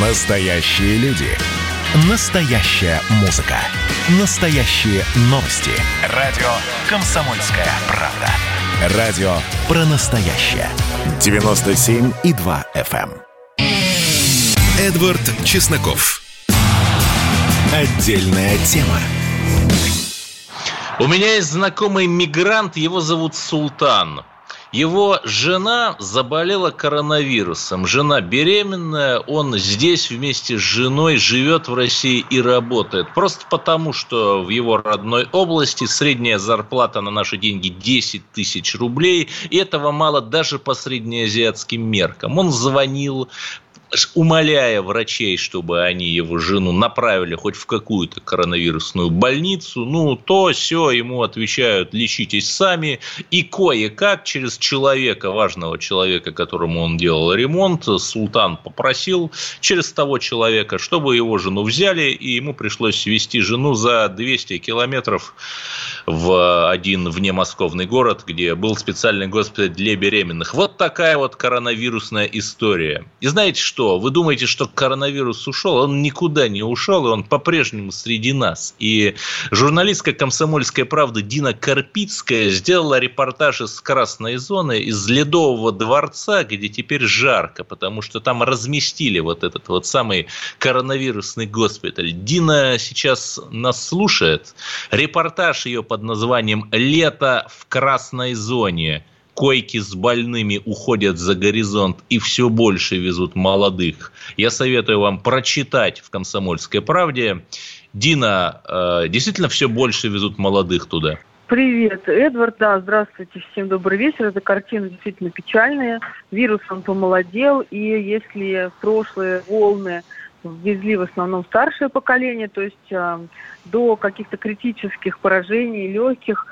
Настоящие люди. Настоящая музыка. Настоящие новости. Радио «Комсомольская правда». Радио про настоящее. 97,2 FM. эм. Эдвард Чесноков. Отдельная тема. У меня есть знакомый мигрант, его зовут Султан. Его жена заболела коронавирусом. Жена беременная, он здесь вместе с женой живет в России и работает. Просто потому, что в его родной области средняя зарплата на наши деньги 10 тысяч рублей. И этого мало даже по среднеазиатским меркам. Он звонил, умоляя врачей, чтобы они его жену направили хоть в какую-то коронавирусную больницу, ну, то все ему отвечают, лечитесь сами, и кое-как через человека, важного человека, которому он делал ремонт, султан попросил через того человека, чтобы его жену взяли, и ему пришлось вести жену за 200 километров в один внемосковный город, где был специальный госпиталь для беременных. Вот такая вот коронавирусная история. И знаете что? Вы думаете, что коронавирус ушел? Он никуда не ушел, и он по-прежнему среди нас. И журналистка «Комсомольская правда» Дина Карпицкая сделала репортаж из красной зоны, из Ледового дворца, где теперь жарко, потому что там разместили вот этот вот самый коронавирусный госпиталь. Дина сейчас нас слушает. Репортаж ее под названием «Лето в красной зоне». Койки с больными уходят за горизонт и все больше везут молодых. Я советую вам прочитать в «Комсомольской правде». Дина, э, действительно все больше везут молодых туда? Привет, Эдвард, да, здравствуйте, всем добрый вечер. Эта картина действительно печальная. Вирус, он помолодел, и если прошлые волны везли в основном старшее поколение, то есть э, до каких-то критических поражений, легких,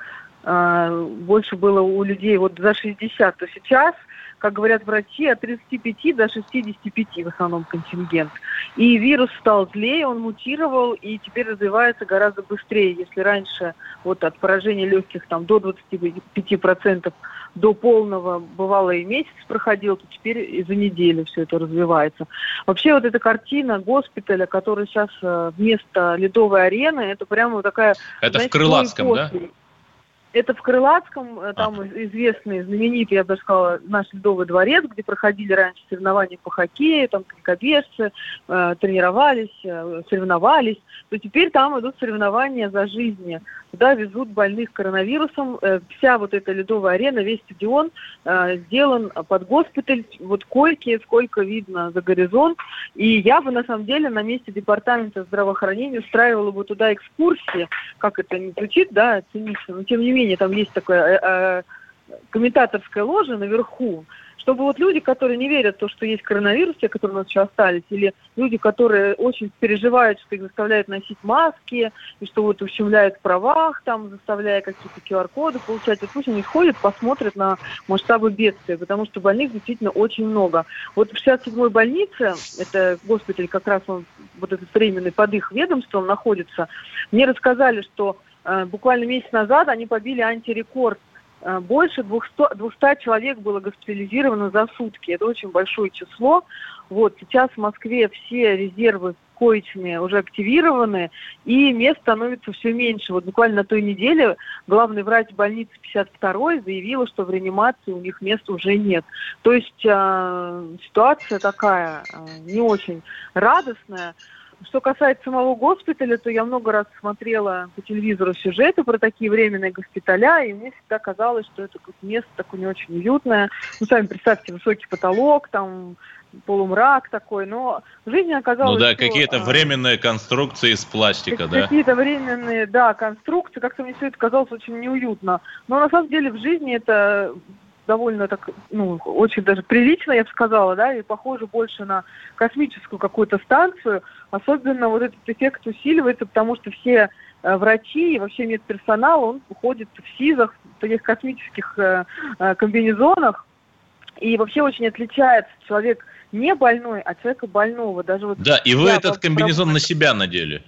больше было у людей вот за 60, то сейчас как говорят врачи, от 35 до 65 в основном контингент. И вирус стал злее, он мутировал и теперь развивается гораздо быстрее. Если раньше вот от поражения легких там до 25% до полного бывало и месяц проходил, то теперь и за неделю все это развивается. Вообще вот эта картина госпиталя, который сейчас э, вместо ледовой арены, это прямо такая... Это знаете, в Крылатском, да? Это в Крылатском, э, там а. известный, знаменитый, я бы даже сказала, наш Ледовый дворец, где проходили раньше соревнования по хоккею, там конькобежцы э, тренировались, э, соревновались. То теперь там идут соревнования за жизнь. Туда везут больных коронавирусом. Э, вся вот эта Ледовая арена, весь стадион э, сделан под госпиталь. Вот койки, сколько видно за горизонт. И я бы, на самом деле, на месте департамента здравоохранения устраивала бы туда экскурсии. Как это не звучит, да, цинично, но тем не менее менее, там есть такое э, э, комментаторская ложа наверху, чтобы вот люди, которые не верят в то, что есть коронавирус, те, которые у нас еще остались, или люди, которые очень переживают, что их заставляют носить маски, и что вот ущемляют в правах, там, заставляя какие-то QR-коды получать, вот пусть они ходят, посмотрят на масштабы бедствия, потому что больных действительно очень много. Вот в 67-й больнице, это госпиталь как раз он, вот этот временный под их ведомством находится, мне рассказали, что буквально месяц назад они побили антирекорд. Э, больше 200, 200 человек было госпитализировано за сутки. Это очень большое число. Вот сейчас в Москве все резервы коечные уже активированы, и мест становится все меньше. Вот буквально на той неделе главный врач больницы 52 заявила, что в реанимации у них мест уже нет. То есть э, ситуация такая э, не очень радостная. Что касается самого госпиталя, то я много раз смотрела по телевизору сюжеты про такие временные госпиталя, и мне всегда казалось, что это место такое не очень уютное. Ну, сами представьте, высокий потолок, там полумрак такой, но в жизни оказалось... Ну да, какие-то а, временные конструкции из пластика, да? Какие-то временные, да, конструкции, как-то мне все это казалось очень неуютно. Но на самом деле в жизни это довольно так, ну, очень даже прилично, я бы сказала, да, и похоже больше на космическую какую-то станцию. Особенно вот этот эффект усиливается, потому что все э, врачи и вообще медперсонал, он уходит в СИЗах, в таких космических э, э, комбинезонах, и вообще очень отличается человек не больной, а человека больного. Даже вот да, и вы этот комбинезон на себя надели.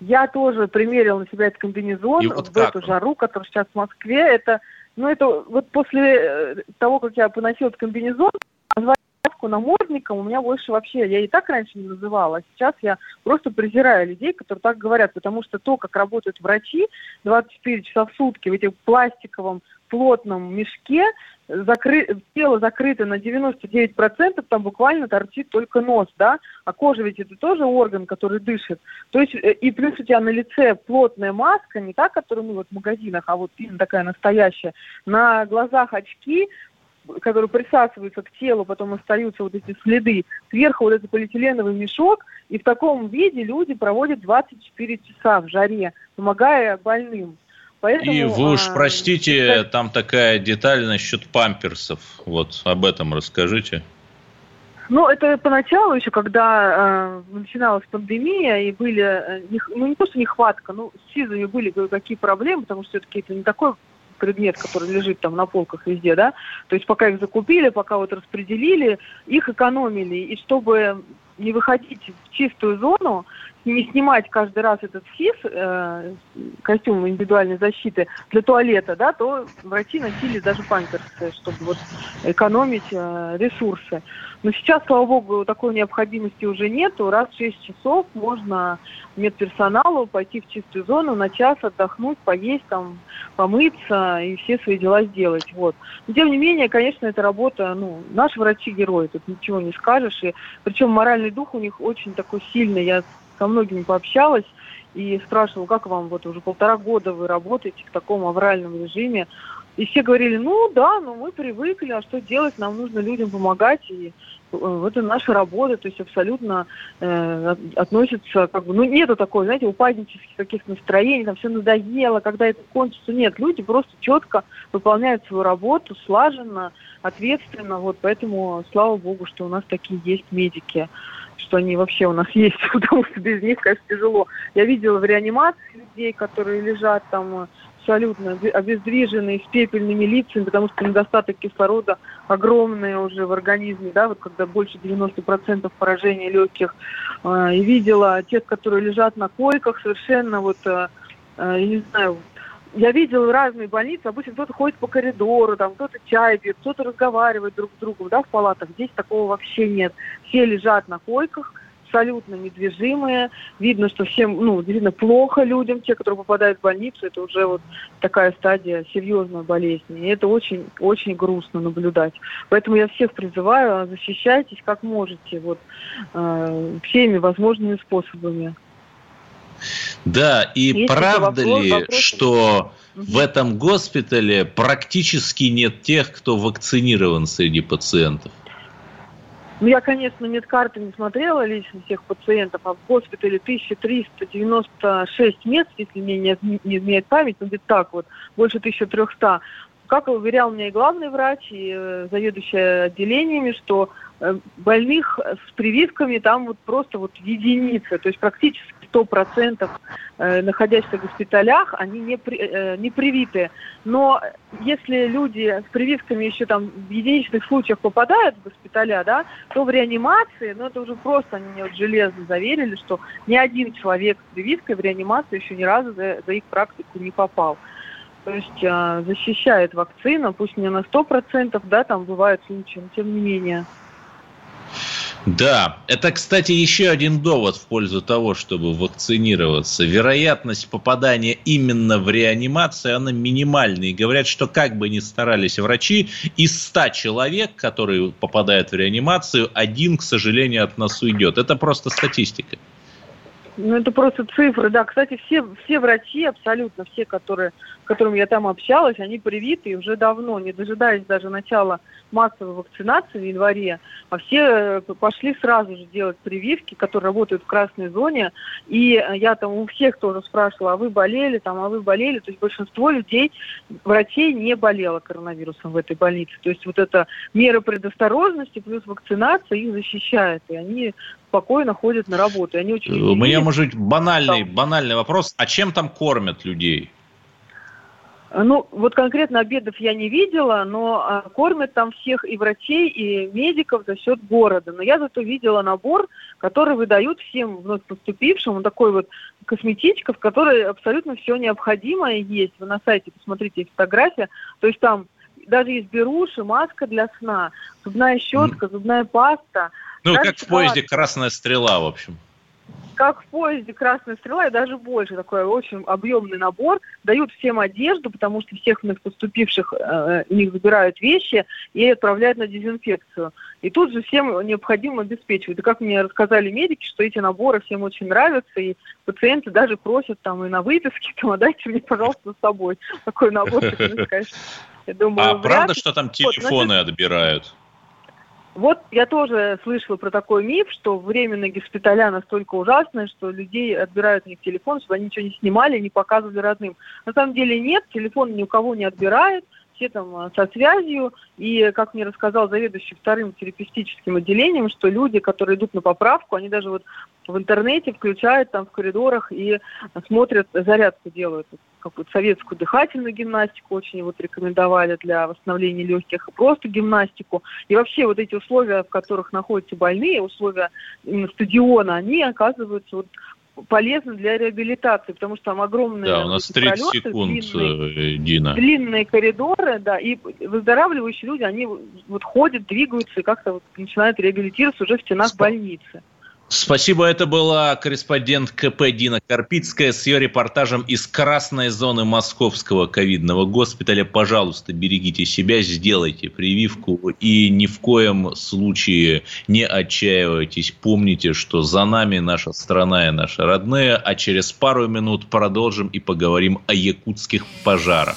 Я тоже примерил на себя этот комбинезон и вот в эту он? жару, которая сейчас в Москве. Это ну, это вот после э, того, как я поносил этот комбинезон, маску намордником у меня больше вообще, я и так раньше не называла, а сейчас я просто презираю людей, которые так говорят, потому что то, как работают врачи 24 часа в сутки в этих пластиковом плотном мешке, закры... тело закрыто на 99%, там буквально торчит только нос, да, а кожа ведь это тоже орган, который дышит. То есть, э, и плюс у тебя на лице плотная маска, не та, которую мы вот в магазинах, а вот именно такая настоящая, на глазах очки, которые присасываются к телу, потом остаются вот эти следы. Сверху вот этот полиэтиленовый мешок, и в таком виде люди проводят 24 часа в жаре, помогая больным. Поэтому, и вы уж а, простите, а, там такая деталь насчет памперсов. Вот об этом расскажите. Ну, это поначалу еще, когда э, начиналась пандемия, и были, э, ну, не то, что нехватка, ну, с СИЗами были какие проблемы, потому что все-таки это не такой предмет, который лежит там на полках везде, да, то есть пока их закупили, пока вот распределили, их экономили, и чтобы не выходить в чистую зону, не снимать каждый раз этот СИС, э, костюм индивидуальной защиты для туалета, да, то врачи носили даже памперсы, чтобы вот экономить э, ресурсы. Но сейчас, слава богу, такой необходимости уже нету. Раз в 6 часов можно медперсоналу пойти в чистую зону на час отдохнуть, поесть, там, помыться и все свои дела сделать. Вот. Но тем не менее, конечно, эта работа, ну, наши врачи герои, тут ничего не скажешь. И, причем моральный дух у них очень такой сильный. Я со многими пообщалась и спрашивала, как вам вот уже полтора года вы работаете в таком авральном режиме. И все говорили, ну да, ну мы привыкли, а что делать, нам нужно людям помогать, и это наша работа, то есть абсолютно э, относится, как бы, ну нету такой, знаете, упаднических каких-то настроений, там все надоело, когда это кончится, нет, люди просто четко выполняют свою работу, слаженно, ответственно, вот, поэтому слава богу, что у нас такие есть медики что они вообще у нас есть, потому что без них, конечно, тяжело. Я видела в реанимации людей, которые лежат там абсолютно обездвиженные, с пепельными лицами, потому что недостаток кислорода огромный уже в организме, да, вот когда больше 90% поражения легких. И видела тех, которые лежат на койках, совершенно вот, а, а, я не знаю, я видела разные больницы, обычно кто-то ходит по коридору, там кто-то чай пьет, кто-то разговаривает друг с другом, да, в палатах. Здесь такого вообще нет. Все лежат на койках, абсолютно недвижимые. Видно, что всем, ну, видно плохо людям, те, которые попадают в больницу, это уже вот такая стадия серьезной болезни. И это очень, очень грустно наблюдать. Поэтому я всех призываю, защищайтесь как можете, вот, э, всеми возможными способами. Да, и Есть правда вопрос, ли, вопрос? что в этом госпитале практически нет тех, кто вакцинирован среди пациентов? Ну, я, конечно, медкарты не смотрела лично всех пациентов, а в госпитале 1396 мест, если мне не, не изменяет память, ну, где-то так вот, больше 1300. Как уверял меня и главный врач, и э, заведующая отделениями, что э, больных с прививками там вот просто вот единицы, то есть практически 100% э, находящихся в госпиталях, они не, при, э, не привиты. Но если люди с прививками еще там в единичных случаях попадают в госпиталя, да, то в реанимации, ну это уже просто они мне вот железно заверили, что ни один человек с прививкой в реанимацию еще ни разу за, за их практику не попал. То есть э, защищает вакцина, пусть не на 100%, да, там бывают случаи, но тем не менее. Да, это, кстати, еще один довод в пользу того, чтобы вакцинироваться. Вероятность попадания именно в реанимацию, она минимальная. И говорят, что как бы ни старались врачи, из 100 человек, которые попадают в реанимацию, один, к сожалению, от нас уйдет. Это просто статистика. Ну, это просто цифры, да. Кстати, все, все врачи, абсолютно все, которые, которыми я там общалась, они привиты уже давно, не дожидаясь даже начала массовой вакцинации в январе, а все э, пошли сразу же делать прививки, которые работают в красной зоне. И э, я там у всех тоже спрашивала, а вы болели, там, а вы болели. То есть большинство людей, врачей не болело коронавирусом в этой больнице. То есть вот эта мера предосторожности плюс вакцинация их защищает. И они спокойно ходят на работу. И они очень У меня, может быть, банальный, банальный вопрос. А чем там кормят людей? Ну, вот конкретно обедов я не видела, но а, кормят там всех и врачей, и медиков за счет города. Но я зато видела набор, который выдают всем вновь поступившим. Он такой вот косметичка, в которой абсолютно все необходимое есть. Вы на сайте посмотрите фотография. То есть там даже есть беруши, маска для сна, зубная щетка, зубная паста. Ну, как в поезде «Красная стрела», в общем как в поезде «Красная стрела» и даже больше. Такой очень объемный набор. Дают всем одежду, потому что всех у поступивших э, у них забирают вещи и отправляют на дезинфекцию. И тут же всем необходимо обеспечивать. И как мне рассказали медики, что эти наборы всем очень нравятся, и пациенты даже просят там и на выписке, там, а дайте мне, пожалуйста, с собой такой набор. Я думаю, а правда, что там телефоны отбирают? Вот я тоже слышала про такой миф, что временные госпиталя настолько ужасные, что людей отбирают у них телефон, чтобы они ничего не снимали, не показывали родным. На самом деле нет, телефон ни у кого не отбирают, там а, со связью. И, как мне рассказал заведующий вторым терапевтическим отделением, что люди, которые идут на поправку, они даже вот в интернете включают там в коридорах и смотрят, зарядку делают какую-то советскую дыхательную гимнастику очень вот рекомендовали для восстановления легких, и просто гимнастику. И вообще вот эти условия, в которых находятся больные, условия стадиона, они оказываются вот полезны для реабилитации, потому что там огромные Да, у нас 30 пролеты, секунд, длинные, э, Дина. Длинные коридоры, да, и выздоравливающие люди, они вот ходят, двигаются и как-то вот начинают реабилитироваться уже в стенах Спа- больницы. Спасибо, это была корреспондент КП Дина Карпицкая с ее репортажем из красной зоны московского ковидного госпиталя. Пожалуйста, берегите себя, сделайте прививку и ни в коем случае не отчаивайтесь. Помните, что за нами наша страна и наши родные, а через пару минут продолжим и поговорим о якутских пожарах.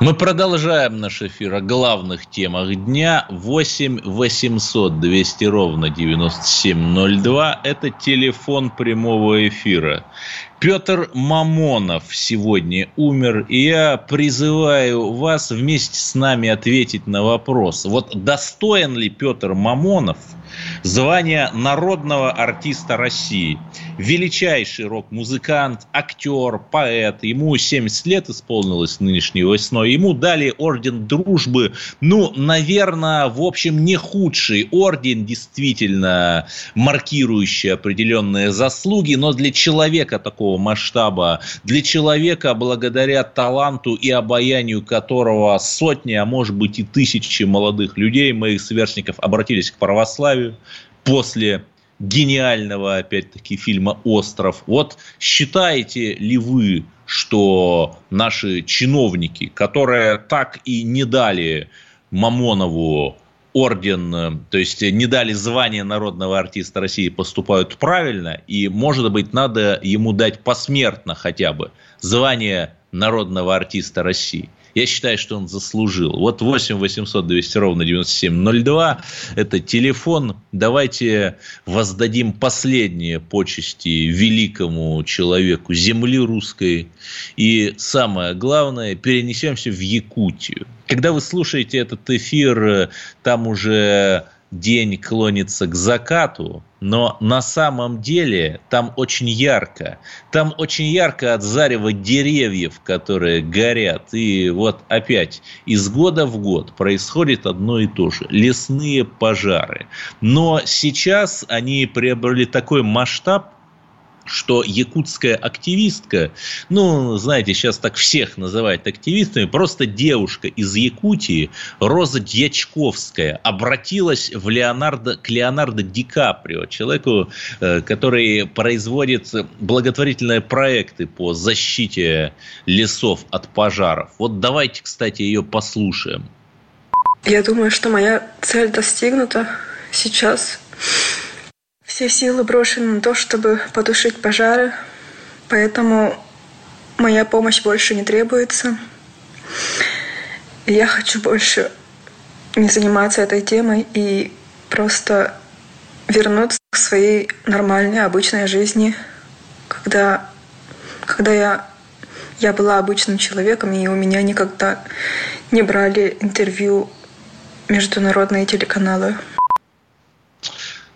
Мы продолжаем наш эфир о главных темах дня. 8 800 200 ровно 9702. Это телефон прямого эфира. Петр Мамонов сегодня умер, и я призываю вас вместе с нами ответить на вопрос. Вот достоин ли Петр Мамонов – звание народного артиста России. Величайший рок-музыкант, актер, поэт. Ему 70 лет исполнилось нынешней весной. Ему дали орден дружбы. Ну, наверное, в общем, не худший орден, действительно маркирующий определенные заслуги. Но для человека такого масштаба, для человека, благодаря таланту и обаянию которого сотни, а может быть и тысячи молодых людей, моих сверстников, обратились к православию, после гениального, опять-таки, фильма «Остров». Вот считаете ли вы, что наши чиновники, которые так и не дали Мамонову орден, то есть не дали звание народного артиста России, поступают правильно, и, может быть, надо ему дать посмертно хотя бы звание народного артиста России. Я считаю, что он заслужил. Вот 8 800 200 ровно 9702 – это телефон. Давайте воздадим последние почести великому человеку земли русской. И самое главное, перенесемся в Якутию. Когда вы слушаете этот эфир, там уже день клонится к закату, но на самом деле там очень ярко. Там очень ярко от зарева деревьев, которые горят. И вот опять из года в год происходит одно и то же. Лесные пожары. Но сейчас они приобрели такой масштаб, что якутская активистка, ну, знаете, сейчас так всех называют активистами, просто девушка из Якутии, Роза Дьячковская, обратилась в Леонардо, к Леонардо Ди Каприо, человеку, э, который производит благотворительные проекты по защите лесов от пожаров. Вот давайте, кстати, ее послушаем. Я думаю, что моя цель достигнута сейчас. Все силы брошены на то, чтобы потушить пожары, поэтому моя помощь больше не требуется. Я хочу больше не заниматься этой темой и просто вернуться к своей нормальной, обычной жизни, когда, когда я Я была обычным человеком, и у меня никогда не брали интервью международные телеканалы.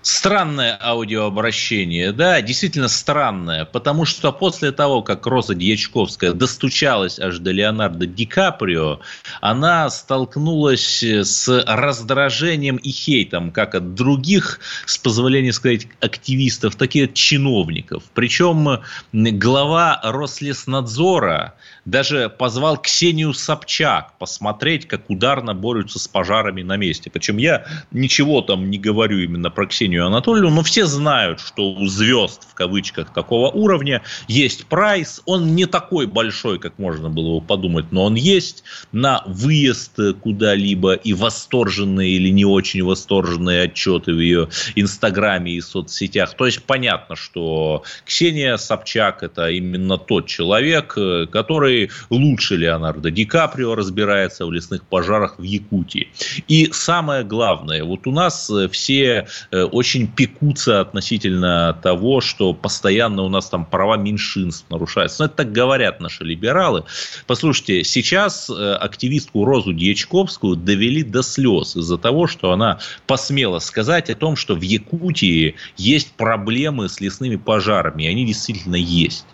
Странное аудиообращение, да, действительно странное, потому что после того, как Роза Дьячковская достучалась аж до Леонардо Ди Каприо, она столкнулась с раздражением и хейтом как от других, с позволения сказать, активистов, так и от чиновников. Причем глава Рослеснадзора даже позвал Ксению Собчак посмотреть, как ударно борются с пожарами на месте. Причем я ничего там не говорю именно про Ксению Анатольевну, но все знают, что у звезд в кавычках такого уровня есть прайс. Он не такой большой, как можно было бы подумать, но он есть на выезд куда-либо и восторженные или не очень восторженные отчеты в ее инстаграме и соцсетях. То есть понятно, что Ксения Собчак это именно тот человек, который который лучше Леонардо Ди Каприо разбирается в лесных пожарах в Якутии. И самое главное, вот у нас э, все э, очень пекутся относительно того, что постоянно у нас там права меньшинств нарушаются. Но это так говорят наши либералы. Послушайте, сейчас э, активистку Розу Дьячковскую довели до слез из-за того, что она посмела сказать о том, что в Якутии есть проблемы с лесными пожарами. И они действительно есть.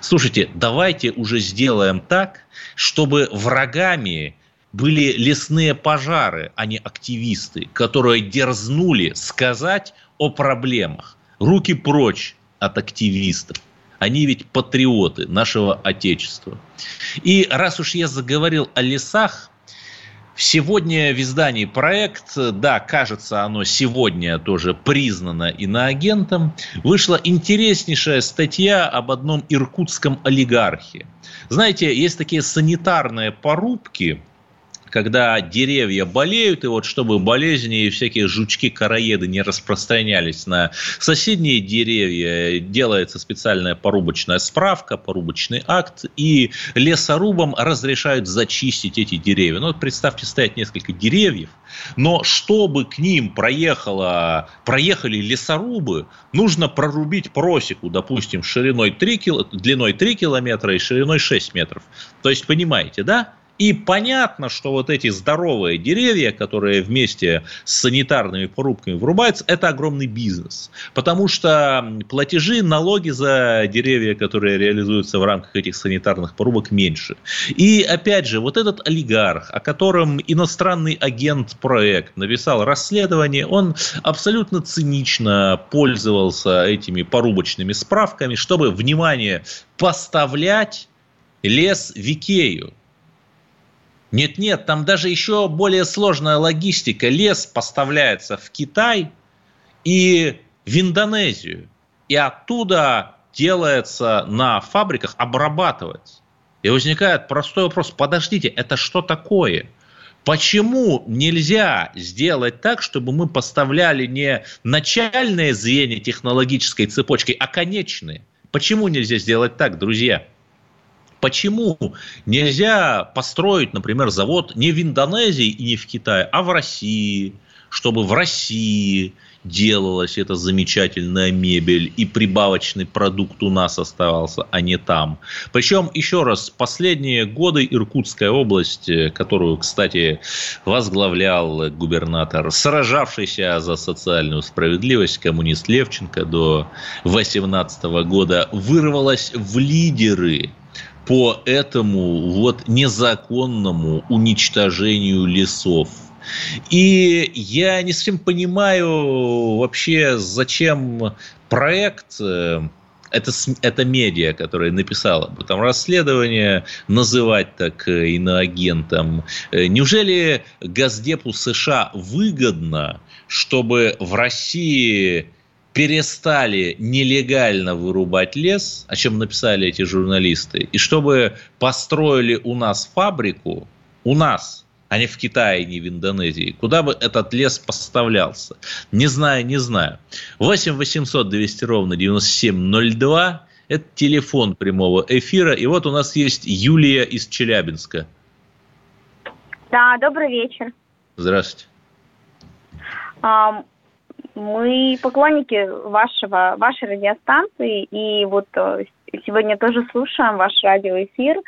Слушайте, давайте уже сделаем так, чтобы врагами были лесные пожары, а не активисты, которые дерзнули сказать о проблемах. Руки прочь от активистов. Они ведь патриоты нашего Отечества. И раз уж я заговорил о лесах, Сегодня в издании проект, да, кажется, оно сегодня тоже признано иноагентом, вышла интереснейшая статья об одном иркутском олигархе. Знаете, есть такие санитарные порубки, когда деревья болеют, и вот чтобы болезни и всякие жучки-караеды не распространялись на соседние деревья, делается специальная порубочная справка, порубочный акт, и лесорубам разрешают зачистить эти деревья. Ну, вот представьте, стоят несколько деревьев, но чтобы к ним проехало, проехали лесорубы, нужно прорубить просеку, допустим, шириной 3 кил... длиной 3 километра и шириной 6 метров. То есть, понимаете, да? И понятно, что вот эти здоровые деревья, которые вместе с санитарными порубками врубаются, это огромный бизнес. Потому что платежи, налоги за деревья, которые реализуются в рамках этих санитарных порубок, меньше. И опять же, вот этот олигарх, о котором иностранный агент проект написал расследование, он абсолютно цинично пользовался этими порубочными справками, чтобы, внимание, поставлять лес в Икею. Нет-нет, там даже еще более сложная логистика. Лес поставляется в Китай и в Индонезию. И оттуда делается на фабриках, обрабатывается. И возникает простой вопрос, подождите, это что такое? Почему нельзя сделать так, чтобы мы поставляли не начальные звенья технологической цепочки, а конечные? Почему нельзя сделать так, друзья? Почему нельзя построить, например, завод не в Индонезии и не в Китае, а в России, чтобы в России делалась эта замечательная мебель и прибавочный продукт у нас оставался, а не там. Причем, еще раз, последние годы Иркутская область, которую, кстати, возглавлял губернатор, сражавшийся за социальную справедливость, коммунист Левченко до 2018 года, вырвалась в лидеры по этому вот незаконному уничтожению лесов. И я не совсем понимаю вообще, зачем проект э, это, это медиа, которая написала об этом расследование, называть так э, иноагентом. Э, неужели Газдепу США выгодно, чтобы в России перестали нелегально вырубать лес, о чем написали эти журналисты, и чтобы построили у нас фабрику, у нас, а не в Китае, не в Индонезии, куда бы этот лес поставлялся. Не знаю, не знаю. 8 800 200 ровно 9702 – это телефон прямого эфира. И вот у нас есть Юлия из Челябинска. Да, добрый вечер. Здравствуйте. Мы поклонники вашего, вашей радиостанции, и вот э, сегодня тоже слушаем ваш радиоэфир.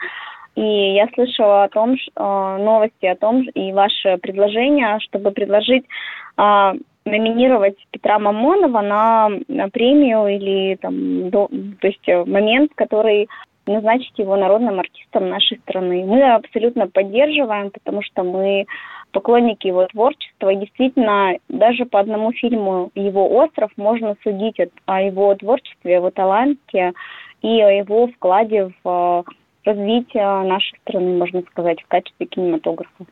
И я слышала о том, что, новости о том, и ваше предложение, чтобы предложить а, номинировать Петра Мамонова на, на премию или там, до, то есть момент, который назначить его народным артистом нашей страны. Мы абсолютно поддерживаем, потому что мы поклонники его творчества. И действительно, даже по одному фильму его «Остров» можно судить о его творчестве, его таланте и о его вкладе в развитие нашей страны, можно сказать, в качестве кинематографа.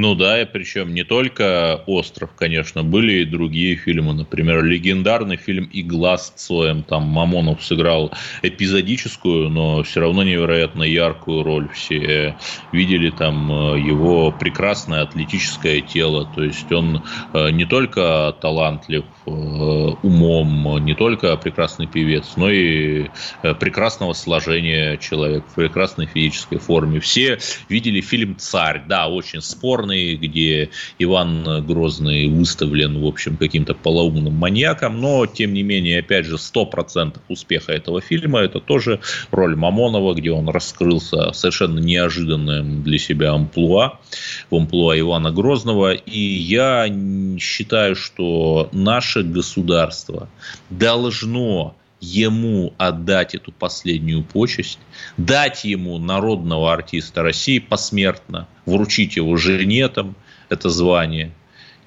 Ну да, и причем не только «Остров», конечно, были и другие фильмы. Например, легендарный фильм «Игла» с Цоем. Там Мамонов сыграл эпизодическую, но все равно невероятно яркую роль. Все видели там э, его прекрасное атлетическое тело. То есть он э, не только талантлив умом, не только прекрасный певец, но и прекрасного сложения человек, в прекрасной физической форме. Все видели фильм «Царь». Да, очень спорный где Иван Грозный выставлен, в общем, каким-то полоумным маньяком, но, тем не менее, опять же, 100% успеха этого фильма – это тоже роль Мамонова, где он раскрылся совершенно неожиданным для себя амплуа, в амплуа Ивана Грозного. И я считаю, что наше государство должно ему отдать эту последнюю почесть, дать ему народного артиста России посмертно, вручить его жене там это звание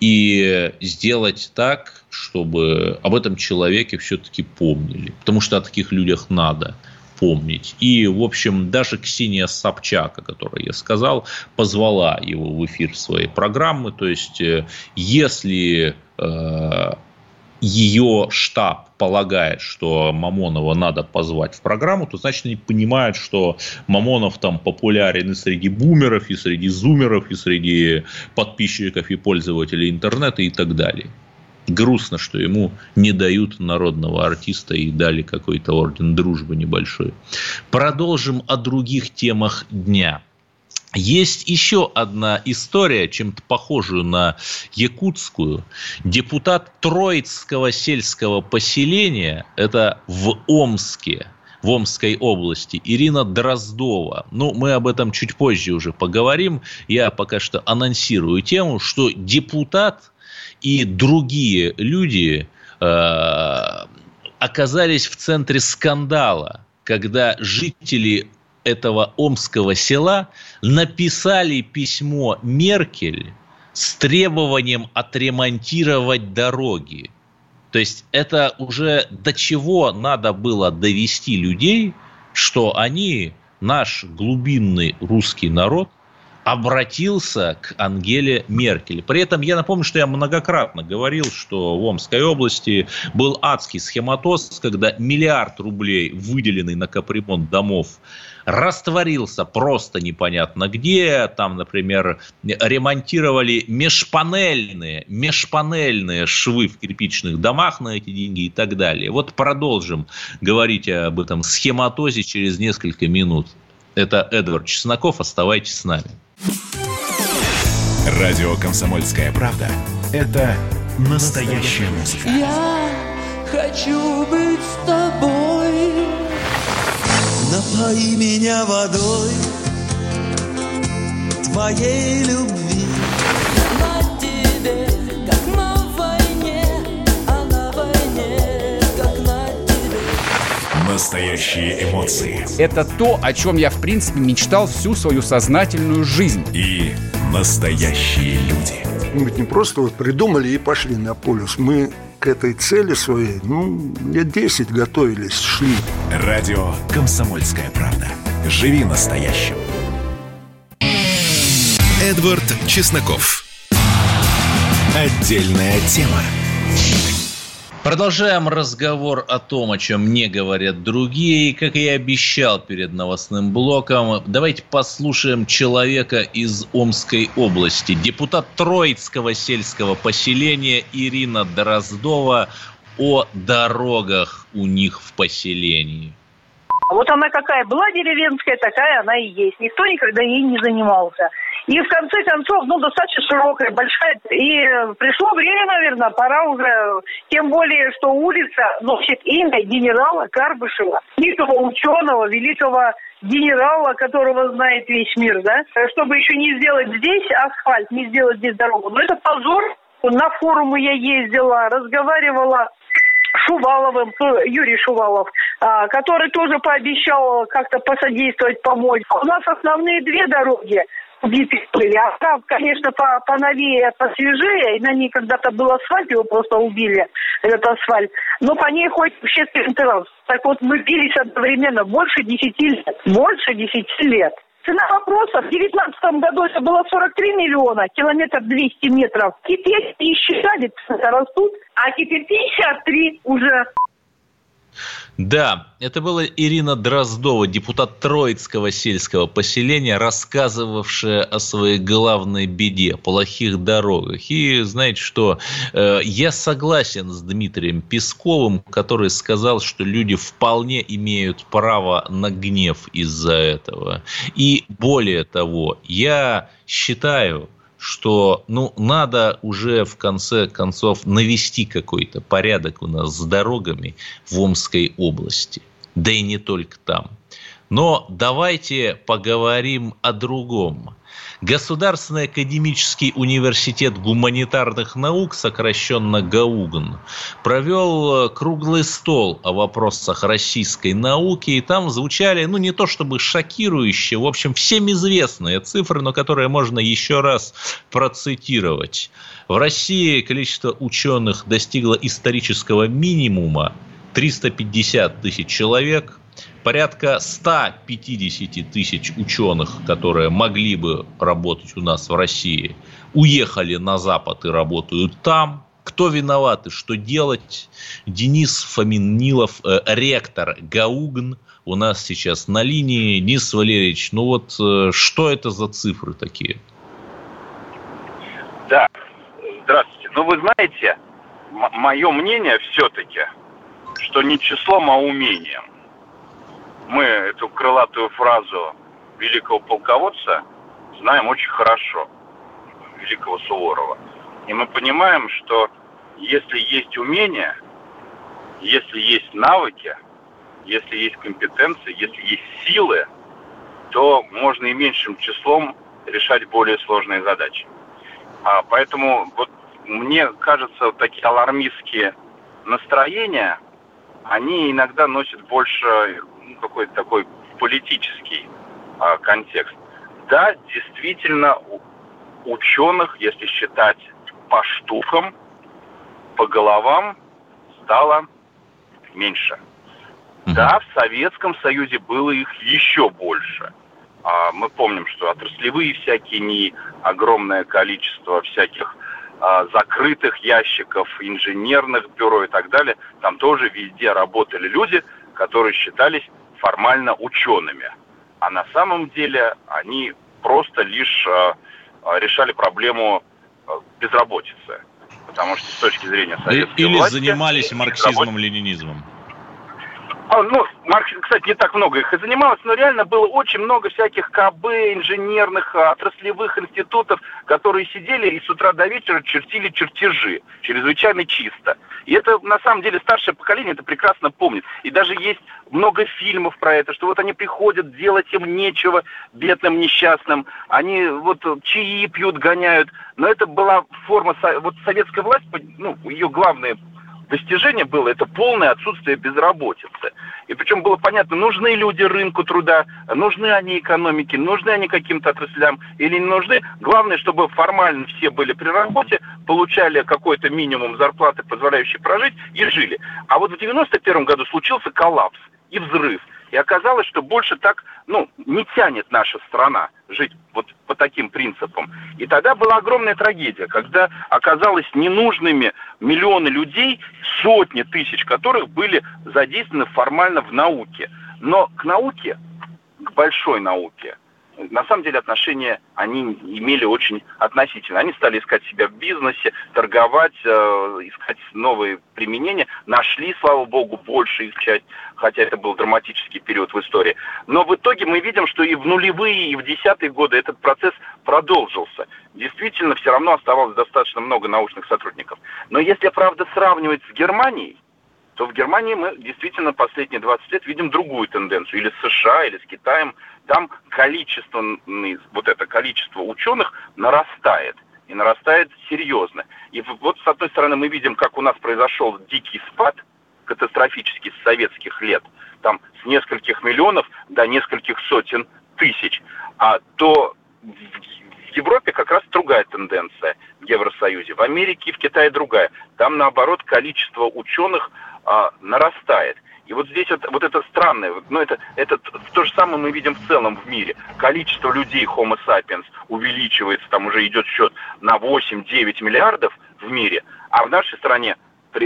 и сделать так, чтобы об этом человеке все-таки помнили. Потому что о таких людях надо помнить. И, в общем, даже Ксения Собчак, о которой я сказал, позвала его в эфир своей программы. То есть, э, если э, ее штаб полагает, что Мамонова надо позвать в программу, то значит они понимают, что Мамонов там популярен и среди бумеров, и среди зумеров, и среди подписчиков и пользователей интернета и так далее. Грустно, что ему не дают народного артиста и дали какой-то орден дружбы небольшой. Продолжим о других темах дня – есть еще одна история, чем-то похожую на якутскую. Депутат Троицкого сельского поселения, это в Омске, в Омской области, Ирина Дроздова. Ну, мы об этом чуть позже уже поговорим. Я пока что анонсирую тему, что депутат и другие люди э, оказались в центре скандала, когда жители этого омского села написали письмо Меркель с требованием отремонтировать дороги. То есть это уже до чего надо было довести людей, что они, наш глубинный русский народ, обратился к Ангеле Меркель. При этом я напомню, что я многократно говорил, что в Омской области был адский схематоз, когда миллиард рублей, выделенный на капремонт домов, растворился просто непонятно где. Там, например, ремонтировали межпанельные, межпанельные швы в кирпичных домах на эти деньги и так далее. Вот продолжим говорить об этом схематозе через несколько минут. Это Эдвард Чесноков. Оставайтесь с нами. Радио «Комсомольская правда» – это настоящая музыка. Я хочу быть с тобой. Напои меня водой твоей любви. На тебе, как на войне, а на войне, как на тебе. Настоящие эмоции. Это то, о чем я, в принципе, мечтал всю свою сознательную жизнь. И настоящие люди. Мы ведь не просто вот придумали и пошли на полюс. Мы к этой цели своей, ну, лет 10 готовились, шли. Радио «Комсомольская правда». Живи настоящим. Эдвард Чесноков. Отдельная тема. Продолжаем разговор о том, о чем не говорят другие. Как я и обещал перед новостным блоком, давайте послушаем человека из Омской области. Депутат Троицкого сельского поселения Ирина Дроздова о дорогах у них в поселении. Вот она какая была деревенская, такая она и есть. Никто никогда ей не занимался. И в конце концов, ну, достаточно широкая, большая. И пришло время, наверное, пора уже, тем более, что улица носит имя генерала Карбышева, великого ученого, великого генерала, которого знает весь мир, да, чтобы еще не сделать здесь асфальт, не сделать здесь дорогу. Но это позор. На форумы я ездила, разговаривала Шуваловым, э, Юрий Шувалов, а, который тоже пообещал как-то посодействовать, помочь. У нас основные две дороги убитых были. Одна, конечно, по поновее, посвежее. И на ней когда-то был асфальт, его просто убили, этот асфальт. Но по ней ходит общественный транспорт. Так вот, мы бились одновременно больше десяти лет. Больше десяти лет. Цена вопроса в 2019 году это было 43 миллиона, километр 200 метров. Теперь и считали, растут, а теперь 53 уже. Да, это была Ирина Дроздова, депутат Троицкого сельского поселения, рассказывавшая о своей главной беде, плохих дорогах. И знаете что, э, я согласен с Дмитрием Песковым, который сказал, что люди вполне имеют право на гнев из-за этого. И более того, я считаю, что ну, надо уже в конце концов навести какой-то порядок у нас с дорогами в Омской области. Да и не только там. Но давайте поговорим о другом. Государственный академический университет гуманитарных наук, сокращенно ГАУГН, провел круглый стол о вопросах российской науки, и там звучали, ну, не то чтобы шокирующие, в общем, всем известные цифры, но которые можно еще раз процитировать. В России количество ученых достигло исторического минимума 350 тысяч человек – порядка 150 тысяч ученых, которые могли бы работать у нас в России, уехали на Запад и работают там. Кто виноват и что делать? Денис Фомин-Нилов, э, ректор ГАУГН, у нас сейчас на линии. Денис Валерьевич, ну вот э, что это за цифры такие? Да, здравствуйте. Ну вы знаете, мое мнение все-таки, что не числом, а умением мы эту крылатую фразу великого полководца знаем очень хорошо, великого Суворова. И мы понимаем, что если есть умения, если есть навыки, если есть компетенции, если есть силы, то можно и меньшим числом решать более сложные задачи. А поэтому вот мне кажется, вот такие алармистские настроения, они иногда носят больше ну, какой-то такой политический а, контекст. Да, действительно, ученых, если считать по штукам, по головам, стало меньше. Да, в Советском Союзе было их еще больше. А, мы помним, что отраслевые всякие НИИ, огромное количество всяких а, закрытых ящиков, инженерных бюро и так далее. Там тоже везде работали люди, которые считались формально учеными. А на самом деле они просто лишь э, решали проблему э, безработицы. Потому что с точки зрения советской Или власти... занимались марксизмом-ленинизмом. А, ну, Маркс, кстати, не так много их и занималось, но реально было очень много всяких КБ, инженерных, отраслевых институтов, которые сидели и с утра до вечера чертили чертежи, чрезвычайно чисто. И это, на самом деле, старшее поколение это прекрасно помнит. И даже есть много фильмов про это, что вот они приходят, делать им нечего, бедным, несчастным. Они вот чаи пьют, гоняют. Но это была форма, вот советская власть, ну, ее главное достижение было это полное отсутствие безработицы. И причем было понятно, нужны люди рынку труда, нужны они экономике, нужны они каким-то отраслям или не нужны. Главное, чтобы формально все были при работе, получали какой-то минимум зарплаты, позволяющий прожить, и жили. А вот в 91 году случился коллапс и взрыв. И оказалось, что больше так, ну, не тянет наша страна жить вот по таким принципам. И тогда была огромная трагедия, когда оказалось ненужными миллионы людей, сотни тысяч которых были задействованы формально в науке. Но к науке, к большой науке, на самом деле отношения они имели очень относительно. Они стали искать себя в бизнесе, торговать, э, искать новые применения. Нашли, слава богу, большая их часть, хотя это был драматический период в истории. Но в итоге мы видим, что и в нулевые, и в десятые годы этот процесс продолжился. Действительно, все равно оставалось достаточно много научных сотрудников. Но если, правда, сравнивать с Германией, то в Германии мы действительно последние 20 лет видим другую тенденцию. Или с США, или с Китаем. Там количество, вот это количество ученых нарастает. И нарастает серьезно. И вот с одной стороны мы видим, как у нас произошел дикий спад, катастрофический с советских лет, там с нескольких миллионов до нескольких сотен тысяч. А то в Европе как раз другая тенденция в Евросоюзе. В Америке и в Китае другая. Там, наоборот, количество ученых а, нарастает. И вот здесь вот, вот это странное, но ну, это, это то же самое мы видим в целом в мире. Количество людей Homo sapiens увеличивается, там уже идет счет на 8-9 миллиардов в мире, а в нашей стране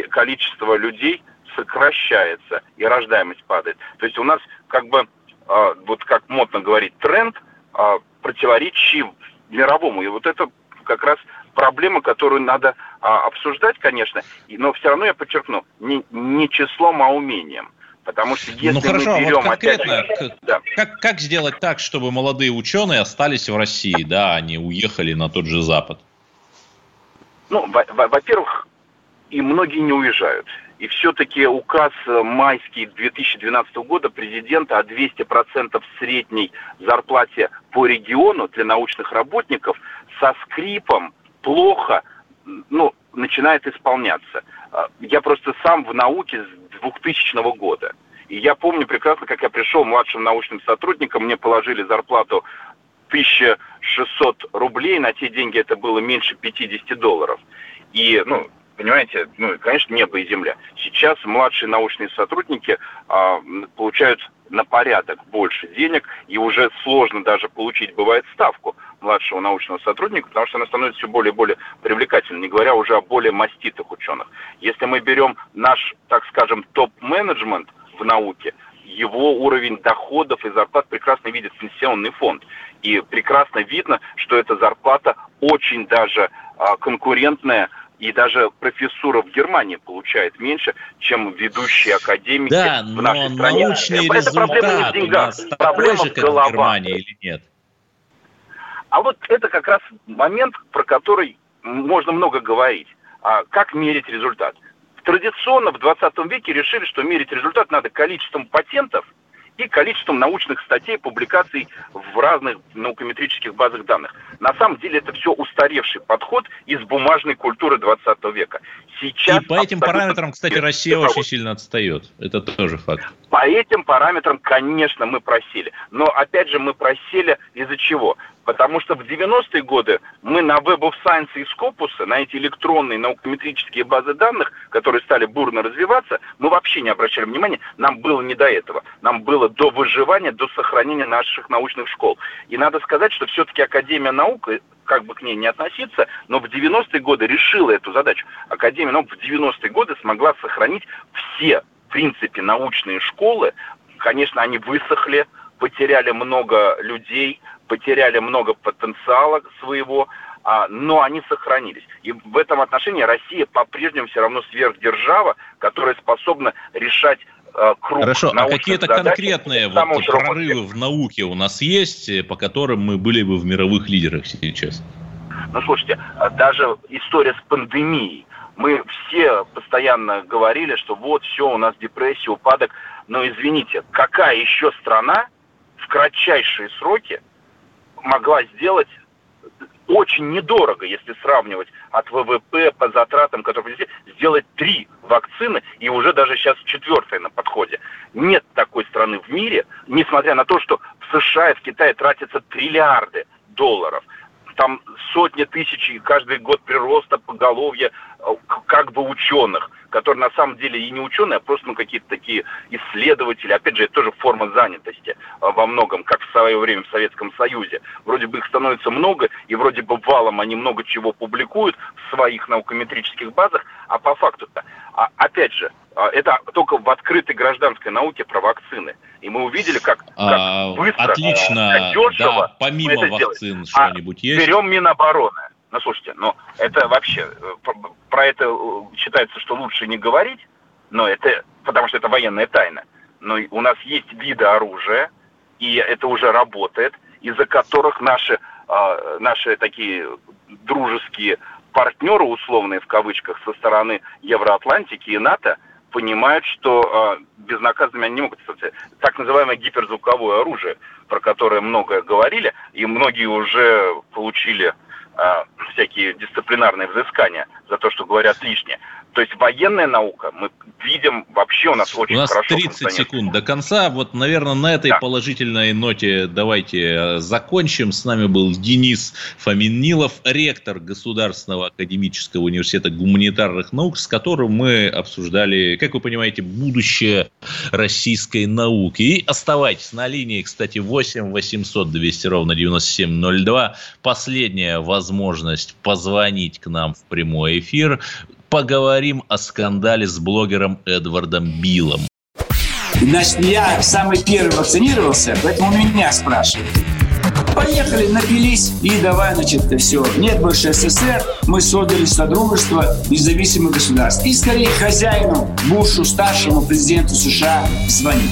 количество людей сокращается и рождаемость падает. То есть у нас как бы, э, вот как модно говорить, тренд э, противоречий мировому. И вот это как раз проблема, которую надо а, обсуждать, конечно, но все равно я подчеркну, не, не числом, а умением. Потому что если ну хорошо, мы берем а вот конкретно, опять же, да. как, как сделать так, чтобы молодые ученые остались в России, да, они уехали на тот же Запад? Ну, во-первых, и многие не уезжают. И все-таки указ майский 2012 года президента о 200% средней зарплате по региону для научных работников со скрипом плохо ну, начинает исполняться. Я просто сам в науке с 2000 года. И я помню прекрасно, как я пришел младшим научным сотрудником, мне положили зарплату 1600 рублей, на те деньги это было меньше 50 долларов. И, ну, понимаете, ну, конечно, небо и земля. Сейчас младшие научные сотрудники а, получают на порядок больше денег, и уже сложно даже получить, бывает, ставку младшего научного сотрудника, потому что она становится все более и более привлекательной, не говоря уже о более маститых ученых. Если мы берем наш, так скажем, топ-менеджмент в науке, его уровень доходов и зарплат прекрасно видит пенсионный фонд. И прекрасно видно, что эта зарплата очень даже а, конкурентная и даже профессура в Германии получает меньше, чем ведущие академики да, в нашей но стране. научный это проблема не в деньгах, проблема же, в головах. в Германии или нет? А вот это как раз момент, про который можно много говорить. А как мерить результат? Традиционно в 20 веке решили, что мерить результат надо количеством патентов и количеством научных статей, публикаций в разных наукометрических базах данных. На самом деле это все устаревший подход из бумажной культуры 20 века. Сейчас и по этим параметрам, кстати, Россия очень сильно отстает. Это тоже факт. По этим параметрам, конечно, мы просили. Но, опять же, мы просили из-за чего? Потому что в 90-е годы мы на Web of Science и Scopus, на эти электронные наукометрические базы данных, которые стали бурно развиваться, мы вообще не обращали внимания, нам было не до этого. Нам было до выживания, до сохранения наших научных школ. И надо сказать, что все-таки Академия наук, как бы к ней не относиться, но в 90-е годы решила эту задачу. Академия наук в 90-е годы смогла сохранить все, в принципе, научные школы. Конечно, они высохли, потеряли много людей, потеряли много потенциала своего, а, но они сохранились. И в этом отношении Россия по-прежнему все равно сверхдержава, которая способна решать круг Хорошо, а какие-то конкретные вот прорывы в науке у нас есть, э, по которым мы были бы в мировых лидерах сейчас? Ну, слушайте, а даже история с пандемией. Мы все постоянно говорили, что вот все, у нас депрессия, упадок. Но извините, какая еще страна в кратчайшие сроки могла сделать очень недорого, если сравнивать от ВВП по затратам, которые сделать три вакцины, и уже даже сейчас четвертая на подходе. Нет такой страны в мире, несмотря на то, что в США и в Китае тратятся триллиарды долларов. Там сотни тысяч и каждый год прироста поголовья как бы ученых, которые на самом деле и не ученые, а просто ну, какие-то такие исследователи. Опять же, это тоже форма занятости во многом, как в свое время в Советском Союзе. Вроде бы их становится много, и вроде бы валом они много чего публикуют в своих наукометрических базах, а по факту-то, а, опять же, это только в открытой гражданской науке про вакцины. И мы увидели, как, как А, быстро, Отлично. как дешево Да, помимо это вакцин А что-нибудь есть? Берем Минобороны. Ну, слушайте, ну, это вообще, э, про- про это э, считается, что лучше не говорить, но это, потому что это военная тайна. Но у нас есть виды оружия, и это уже работает, из-за которых наши, а, наши такие дружеские партнеры, условные в кавычках, со стороны Евроатлантики и НАТО, понимают, что а, безнаказанными они не могут остаться. Так называемое гиперзвуковое оружие, про которое много говорили, и многие уже получили а, всякие дисциплинарные взыскания за то, что говорят лишнее. То есть военная наука, мы видим вообще у нас очень У нас хорошо 30 функционирует. секунд до конца. Вот, наверное, на этой Да. положительной ноте давайте э, закончим. С нами был Денис Фоминилов, ректор Государственного академического университета гуманитарных наук, с которым мы обсуждали, как вы понимаете, будущее российской науки. И оставайтесь на линии, кстати, 8 800 200 ровно 9702. Последняя возможность позвонить к нам в прямой эфир. Поговорим о скандале с блогером Эдвардом Биллом. Значит, я самый первый вакцинировался, поэтому меня спрашивают. Поехали, напились и давай, значит, все. Нет больше СССР, мы создали Содружество независимых государств. И скорее хозяину, Бушу, старшему президенту США звонить.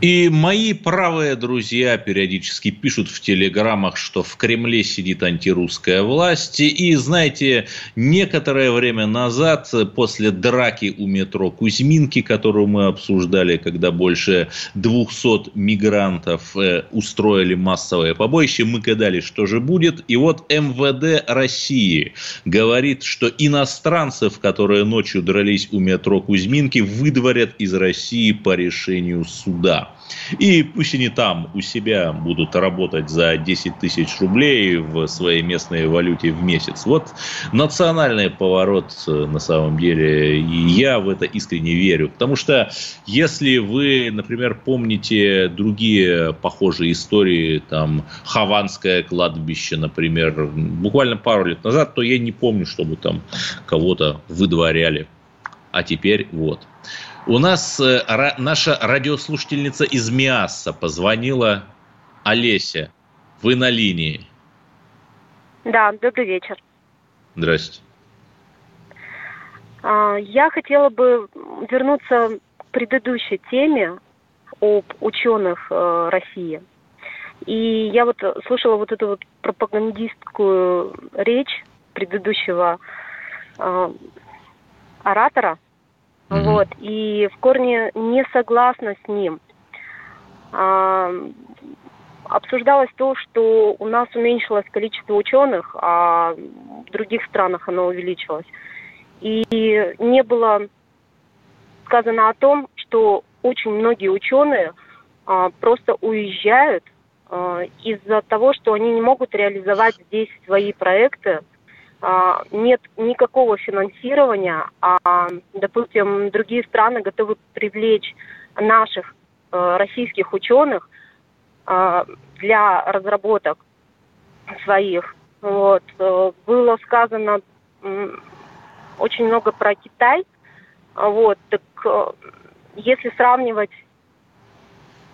И мои правые друзья периодически пишут в телеграммах, что в Кремле сидит антирусская власть. И, знаете, некоторое время назад, после драки у метро Кузьминки, которую мы обсуждали, когда больше 200 мигрантов э, устроили массовое побоище, мы гадали, что же будет. И вот МВД России говорит, что иностранцев, которые ночью дрались у метро Кузьминки, выдворят из России по решению суда. И пусть они там у себя будут работать за 10 тысяч рублей в своей местной валюте в месяц. Вот национальный поворот э, на самом деле. И я в это искренне верю. Потому что если вы, например, помните другие похожие истории, там Хованское кладбище, например, буквально пару лет назад, то я не помню, чтобы там кого-то выдворяли. А теперь вот. У нас э, ра- наша радиослушательница из Миасса позвонила. Олеся, вы на линии. Да, добрый вечер. Здрасте. А, Я хотела бы вернуться к предыдущей теме об ученых э, России. И я вот слушала вот эту вот пропагандистскую речь предыдущего э, оратора, вот, и в корне не согласна с ним. А, обсуждалось то, что у нас уменьшилось количество ученых, а в других странах оно увеличилось. И не было сказано о том, что очень многие ученые а, просто уезжают а, из-за того, что они не могут реализовать здесь свои проекты. А, нет никакого финансирования, а, допустим, другие страны готовы привлечь наших э, российских ученых а, для разработок своих. Вот. Э, Было сказано очень много про Китай. Вот. Так э, если сравнивать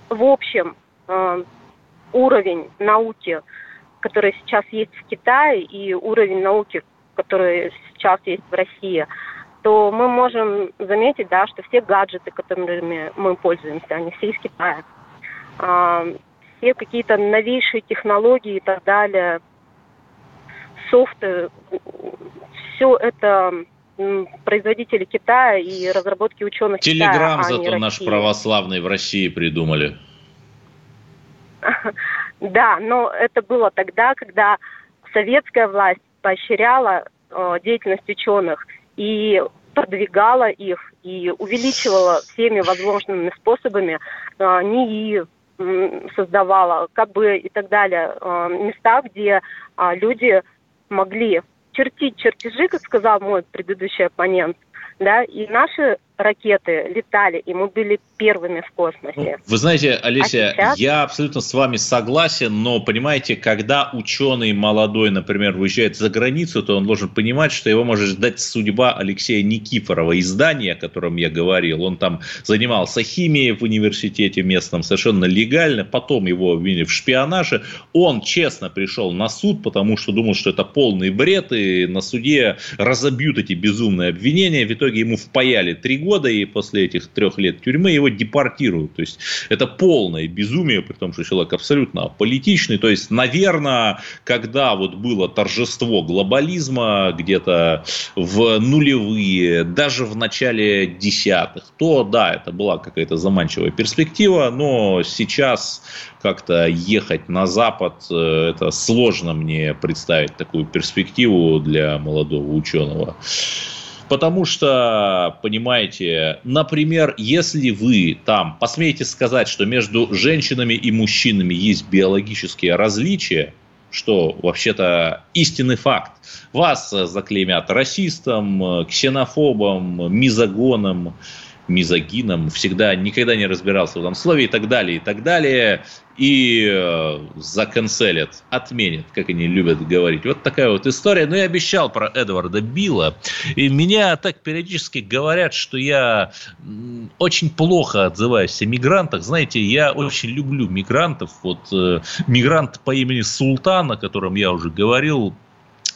в общем уровень науки, который сейчас есть в Китае, и уровень науки, который сейчас есть в России, то мы можем заметить, да, что все гаджеты, которыми мы пользуемся, они все из Китая. А, все какие-то новейшие технологии и так далее, софты, все это производители Китая и разработки ученых Телеграм Китая, а зато наш православный в России придумали. Да, но это было тогда, когда советская власть поощряла э, деятельность ученых и продвигала их и увеличивала всеми возможными способами э, НИИ, создавала КБ и так далее, э, места, где а, люди могли чертить чертежи, как сказал мой предыдущий оппонент, да, и наши ракеты летали, и мы были первыми в космосе. Вы знаете, Олеся, А сейчас? я абсолютно с вами согласен, но понимаете, когда ученый молодой, например, уезжает за границу, то он должен понимать, что его может ждать судьба Алексея Никифорова, издания, о котором я говорил. Он там занимался химией в университете местном совершенно легально, потом его обвинили в шпионаже. Он честно пришел на суд, потому что думал, что это полный бред, и на суде разобьют эти безумные обвинения. В итоге ему впаяли три года, и после этих трех лет тюрьмы его депортируют. То есть это полное безумие, при том, что человек абсолютно политичный. То есть, наверное, когда вот было торжество глобализма где-то в нулевые, даже в начале десятых, то да, это была какая-то заманчивая перспектива, но сейчас как-то ехать на Запад, э, это сложно мне представить такую перспективу для молодого ученого. Потому что, понимаете, например, если вы там посмеете сказать, что между женщинами и мужчинами есть биологические различия, что вообще-то истинный факт, вас заклеймят расистом, ксенофобом, мизогоном, мизогином, всегда никогда не разбирался в этом слове и так далее, и так далее, и э, заканцелят, отменят, как они любят говорить. Вот такая вот история. Но я обещал про Эдварда Билла, и меня так периодически говорят, что я очень плохо отзываюсь о мигрантах. Знаете, я очень люблю мигрантов. Вот э, мигрант по имени Султан, о котором я уже говорил,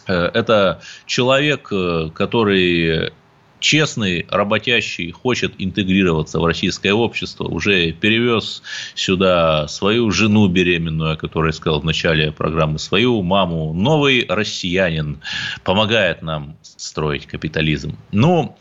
э, это человек, э, который честный, работящий, хочет интегрироваться в российское общество, уже перевез сюда свою жену беременную, о которой сказал в начале программы, свою маму, новый россиянин, помогает нам строить капитализм. Ну,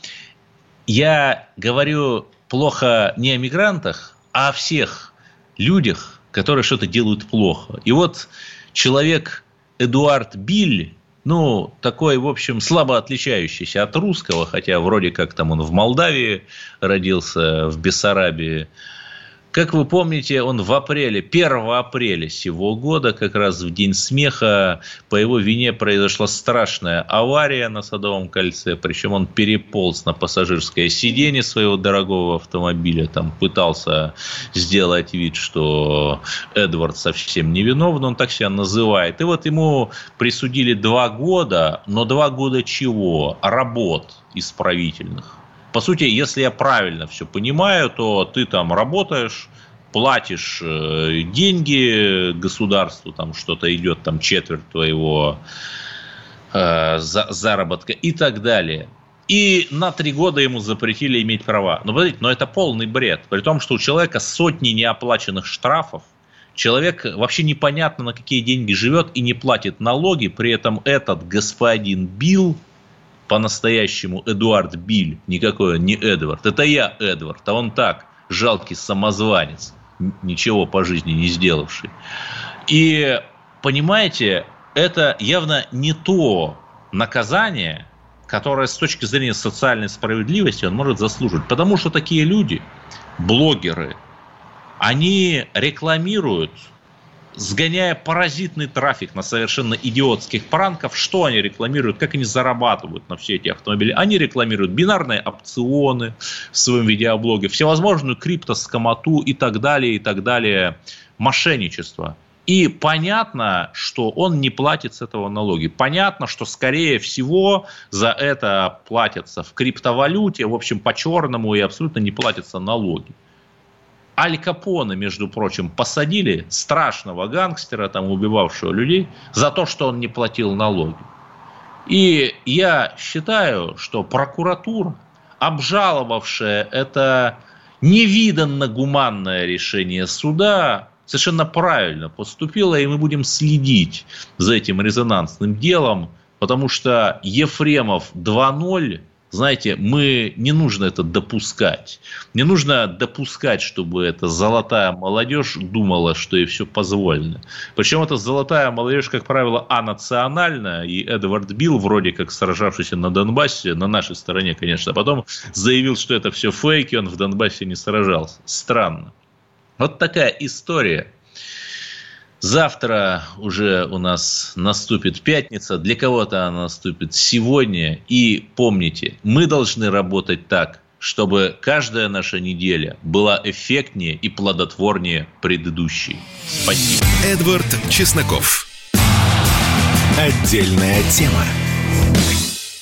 я говорю плохо не о мигрантах, а о всех людях, которые что-то делают плохо. И вот человек Эдуард Биль, ну, такой, в общем, слабо отличающийся от русского, хотя вроде как там он в Молдавии родился, в Бессарабии. Как вы помните, он в апреле, 1 апреля сего года, как раз в день смеха, по его вине произошла страшная авария на Садовом кольце, причем он переполз на пассажирское сиденье своего дорогого автомобиля, там пытался сделать вид, что Эдвард совсем невиновен, он так себя называет. И вот ему присудили два года, но два года чего? Работ исправительных. По сути, если я правильно все понимаю, то ты там работаешь, платишь э, деньги государству, там что-то идет, там четверть твоего э, за, заработка и так далее. И на три года ему запретили иметь права. Но подождите, но это полный бред. При том, что у человека сотни неоплаченных штрафов, человек вообще непонятно на какие деньги живет и не платит налоги, при этом этот господин Билл, по-настоящему Эдуард Биль, никакой он не Эдвард. Это я Эдвард, а он так, жалкий самозванец, ничего по жизни не сделавший. И, понимаете, это явно не то наказание, которое с точки зрения социальной справедливости он может заслуживать. Потому что такие люди, блогеры, они рекламируют сгоняя паразитный трафик на совершенно идиотских пранков, что они рекламируют, как они зарабатывают на все эти автомобили. Они рекламируют бинарные опционы в своем видеоблоге, всевозможную криптоскомату и так далее, и так далее, мошенничество. И понятно, что он не платит с этого налоги. Понятно, что, скорее всего, за это платятся в криптовалюте, в общем, по-черному и абсолютно не платятся налоги. Аль Капоне, между прочим, посадили страшного гангстера, там, убивавшего людей, за то, что он не платил налоги. И я считаю, что прокуратура, обжаловавшая это невиданно гуманное решение суда, совершенно правильно поступила, и мы будем следить за этим резонансным делом, потому что Ефремов 2.0 знаете, мы не нужно это допускать. Не нужно допускать, чтобы эта золотая молодежь думала, что ей все позволено. Причем эта золотая молодежь, как правило, анациональная, и Эдвард Билл, вроде как сражавшийся на Донбассе, на нашей стороне, конечно, а потом заявил, что это все фейки, он в Донбассе не сражался. Странно. Вот такая история. Завтра уже у нас наступит пятница, для кого-то она наступит сегодня. И помните, мы должны работать так, чтобы каждая наша неделя была эффектнее и плодотворнее предыдущей. Спасибо. Эдвард Чесноков. Отдельная тема.